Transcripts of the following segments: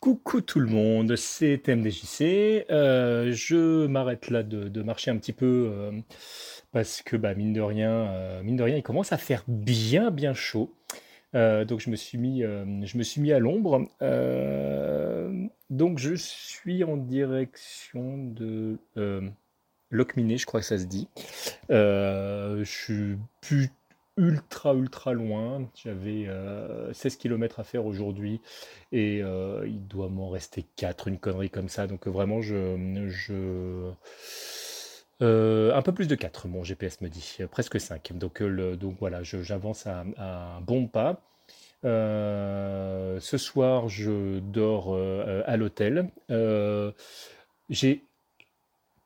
Coucou tout le monde, c'est MDJC. Euh, je m'arrête là de, marcher un petit peu euh, parce que bah, mine de rien, euh, mine de rien, il commence à faire bien bien chaud. Donc je me suis mis, je me suis mis à l'ombre. Donc je suis en direction de Locminé, je crois que ça se dit. Je suis plus ultra ultra loin. J'avais euh, 16 km à faire aujourd'hui et euh, il doit m'en rester 4, une connerie comme ça. Donc vraiment, je, euh, un peu plus de 4, mon GPS me dit, presque 5. Donc, euh, le- donc voilà, j'avance à, un bon pas. Ce soir, je dors à l'hôtel. J'ai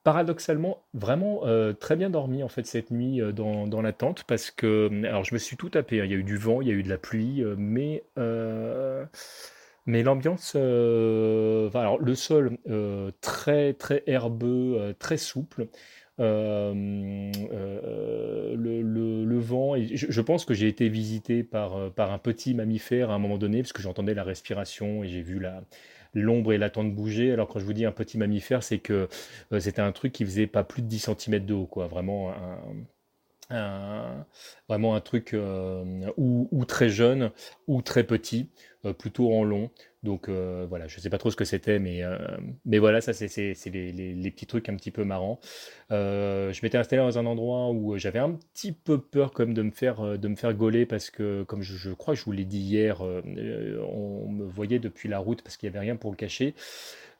paradoxalement vraiment euh, très bien dormi en fait cette nuit euh, dans, dans la tente parce que alors je me suis tout tapé. hein. Il y a eu du vent, il y a eu de la pluie, euh, mais euh, l'ambiance, euh, le sol euh, très très herbeux, euh, très souple. Euh, euh, le, le- vent, et je, pense que j'ai été visité par, euh, par un petit mammifère à un moment donné, parce que j'entendais la respiration et j'ai vu la, l'ombre et la tente bouger. Alors quand je vous dis un petit mammifère, c'est que euh, c'était un truc qui faisait pas plus de 10 centimètres de haut, quoi. Vraiment un, un- vraiment un truc euh, ou, très jeune ou très petit, euh, plutôt en long. Donc euh, voilà, je sais pas trop ce que c'était, mais, euh, mais voilà, ça c'est les, les- les petits trucs un petit peu marrants. Euh, je m'étais installé dans un endroit où j'avais un petit peu peur quand même de me faire, euh, de me faire gauler parce que, comme je, je crois que je vous l'ai dit hier, euh, euh, on me voyait depuis la route parce qu'il n'y avait rien pour le cacher.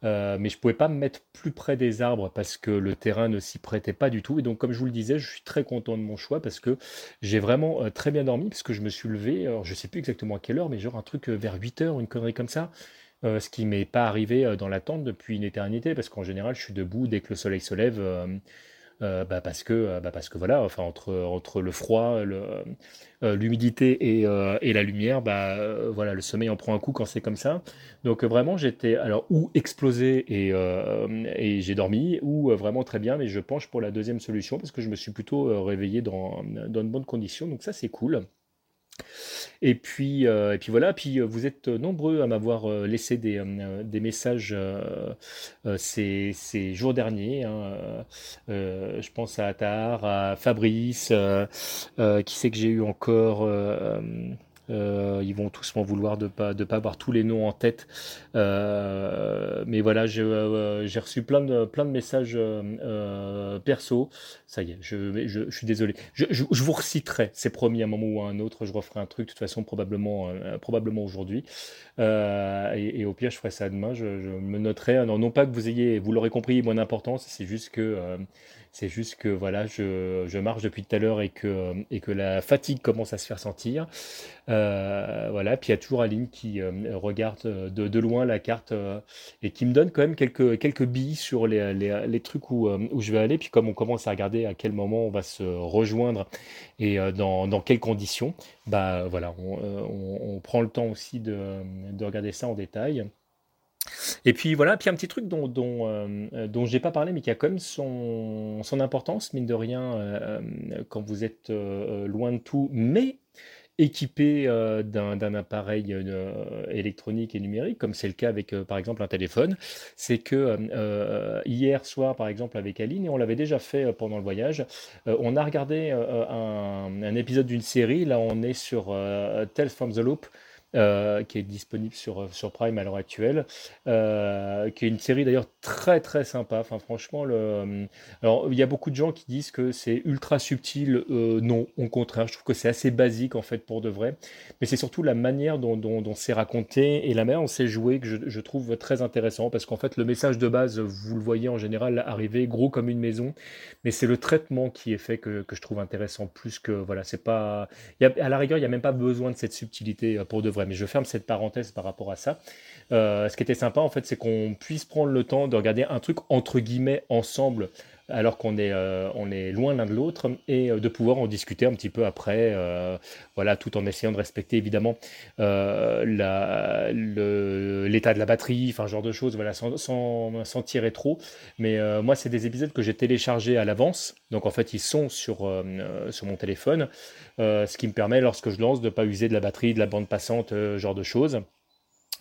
Euh, mais je pouvais pas me mettre plus près des arbres parce que le terrain ne s'y prêtait pas du tout. Et donc, comme je vous le disais, je suis très content de mon choix parce que j'ai vraiment euh, très bien dormi, parce que je me suis levé, je sais plus exactement à quelle heure, mais genre un truc euh, vers 8 heures, une connerie comme ça. Ce qui m'est pas arrivé dans la tente depuis une éternité, parce qu'en général, je suis debout dès que le soleil se lève. Euh, bah parce que, euh, bah parce que voilà, enfin entre, entre le froid, euh, l'humidité et, et la lumière, bah voilà, le sommeil en prend un coup quand c'est comme ça. Donc vraiment, j'étais alors ou explosé et, et j'ai dormi, ou vraiment très bien, mais je penche pour la deuxième solution parce que je me suis plutôt réveillé dans, dans de bonnes conditions, donc ça c'est cool. Et puis, euh, et puis voilà, puis euh, vous êtes nombreux à m'avoir euh, laissé des, messages ces, jours derniers. hein, je pense à Attar, à Fabrice, qui sait que j'ai eu encore. Euh, ils vont tous m'en vouloir de pas de pas avoir tous les noms en tête, Euh, mais voilà, j'ai euh, j'ai reçu plein de plein de messages perso. Ça y est, je, je, suis désolé. Je, je, vous reciterai, c'est promis, à un moment ou à un autre. Je referai un truc, de toute façon, probablement, probablement aujourd'hui. Et, au pire, je ferai ça demain. Je, me noterai. Non, non pas que vous ayez, vous l'aurez compris, moins d'importance. C'est juste que, c'est juste que voilà, je, marche depuis tout à l'heure et que, la fatigue commence à se faire sentir. Euh, voilà. Puis il y a toujours Aline qui euh, regarde euh, de, loin la carte et qui me donne quand même quelques, billes sur les, les, trucs où, je vais aller. Puis comme on commence à regarder à quel moment on va se rejoindre et dans, quelles conditions, bah voilà, on, prend le temps aussi de regarder ça en détail. Et puis voilà, puis un petit truc dont, dont, euh, euh, j'ai pas parlé, mais qui a quand même son, son importance, mine de rien, euh, euh, quand vous êtes loin de tout, mais équipé d'un appareil électronique et numérique, comme c'est le cas avec, par exemple, un téléphone, c'est que hier soir, par exemple, avec Aline, et on l'avait déjà fait pendant le voyage, on a regardé un, un épisode d'une série, là on est sur Tales from the Loop, qui est disponible sur, euh, sur Prime à l'heure actuelle, euh, qui est une série d'ailleurs très très sympa. Enfin, franchement, le... alors il y a beaucoup de gens qui disent que c'est ultra subtil. Euh, non, au contraire, je trouve que c'est assez basique en fait pour de vrai. Mais c'est surtout la manière dont, dont, dont c'est raconté et la manière dont c'est joué que je, trouve très intéressant parce qu'en fait, le message de base, vous le voyez en général arriver gros comme une maison, mais c'est le traitement qui est fait que, que je trouve intéressant plus que voilà, c'est pas. à la rigueur, il n'y a même pas besoin de cette subtilité euh, pour de vrai. Mais je ferme cette parenthèse par rapport à ça. Euh, ce qui était sympa, en fait, c'est qu'on puisse prendre le temps de regarder un truc entre guillemets ensemble, alors qu'on est, euh, on est loin l'un de l'autre, et euh, de pouvoir en discuter un petit peu après, euh, voilà, tout en essayant de respecter évidemment l'état de la batterie, enfin, genre de choses, voilà, sans, sans, sans tirer trop. Mais moi, c'est des épisodes que j'ai téléchargés à l'avance, donc en fait, ils sont sur, sur mon téléphone, ce qui me permet, lorsque je lance, de ne pas user de la batterie, de la bande passante, genre de choses.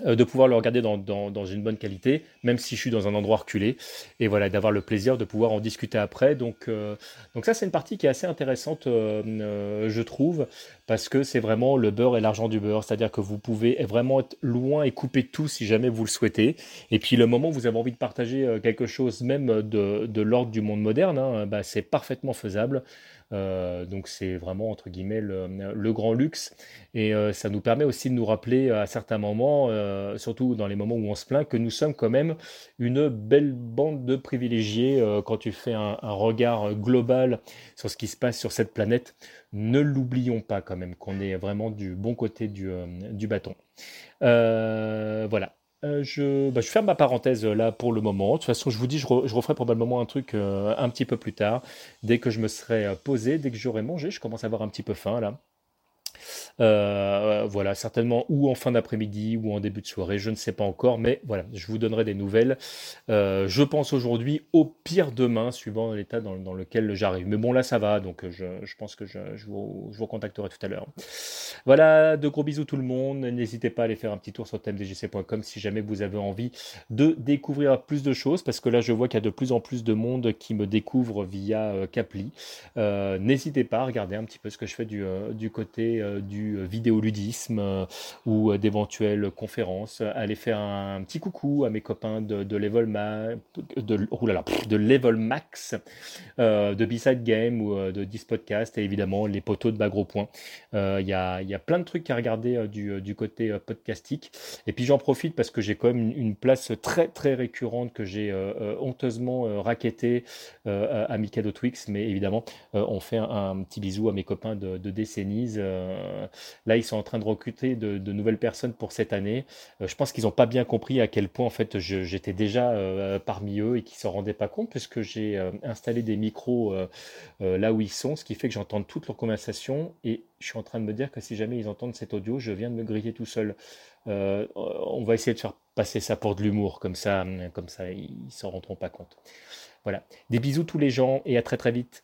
Euh, de pouvoir le regarder dans, une bonne qualité, même si je suis dans un endroit reculé, et voilà, d'avoir le plaisir de pouvoir en discuter après. Donc, euh, ça, c'est une partie qui est assez intéressante, euh, je trouve, parce que c'est vraiment le beurre et l'argent du beurre, c'est-à-dire que vous pouvez vraiment être loin et couper tout si jamais vous le souhaitez. Et puis le moment où vous avez envie de partager quelque chose, même de, de l'ordre du monde moderne, hein, bah, c'est parfaitement faisable. Euh, donc c'est vraiment entre guillemets le, grand luxe et euh, ça nous permet aussi de nous rappeler à certains moments, euh, surtout dans les moments où on se plaint, que nous sommes quand même une belle bande de privilégiés quand tu fais un, regard global sur ce qui se passe sur cette planète. Ne l'oublions pas quand même qu'on est vraiment du bon côté du bâton. voilà. Euh, je, bah, je, ferme ma parenthèse euh, là pour le moment. De toute façon, je vous dis, je, referai probablement un truc euh, un petit peu plus tard, dès que je me serai posé, dès que j'aurai mangé. Je commence à avoir un petit peu faim là. Euh, voilà, certainement ou en fin d'après-midi ou en début de soirée, je ne sais pas encore, mais voilà, je vous donnerai des nouvelles. Euh, je pense aujourd'hui, au pire demain, suivant l'état dans, lequel j'arrive. Mais bon, là, ça va, donc je, pense que je, vous, contacterai tout à l'heure. Voilà, de gros bisous tout le monde. N'hésitez pas à aller faire un petit tour sur thèmedgc.com si jamais vous avez envie de découvrir plus de choses, parce que là, je vois qu'il y a de plus en plus de monde qui me découvre via euh, Capli. N'hésitez pas à regarder un petit peu ce que je fais du côté du vidéoludisme euh, ou euh, d'éventuelles conférences, aller faire un petit coucou à mes copains de, de Level, de, oh Level Max, euh, de B-Side Game ou de 10 Podcast et évidemment les poteaux de Bagro Point. Il y, a, y, a, plein de trucs à regarder du, du, côté podcastique. Et puis j'en profite parce que j'ai quand même une, place très très récurrente que j'ai honteusement raquettée à Mikado Twix, mais évidemment on fait un, petit bisou à mes copains de, de Décennies. Euh, là, ils sont en train de recruter de, nouvelles personnes pour cette année. Euh, je pense qu'ils n'ont pas bien compris à quel point en fait j'étais déjà euh, parmi eux et qu'ils s'en rendaient pas compte puisque j'ai installé des micros là où ils sont, ce qui fait que j'entends toute leur conversation et je suis en train de me dire que si jamais ils entendent cet audio, je viens de me griller tout seul. on va essayer de faire passer ça pour de l'humour, comme ça, comme ça, ils s'en rendront pas compte. Voilà. Des bisous tous les gens et à très très vite.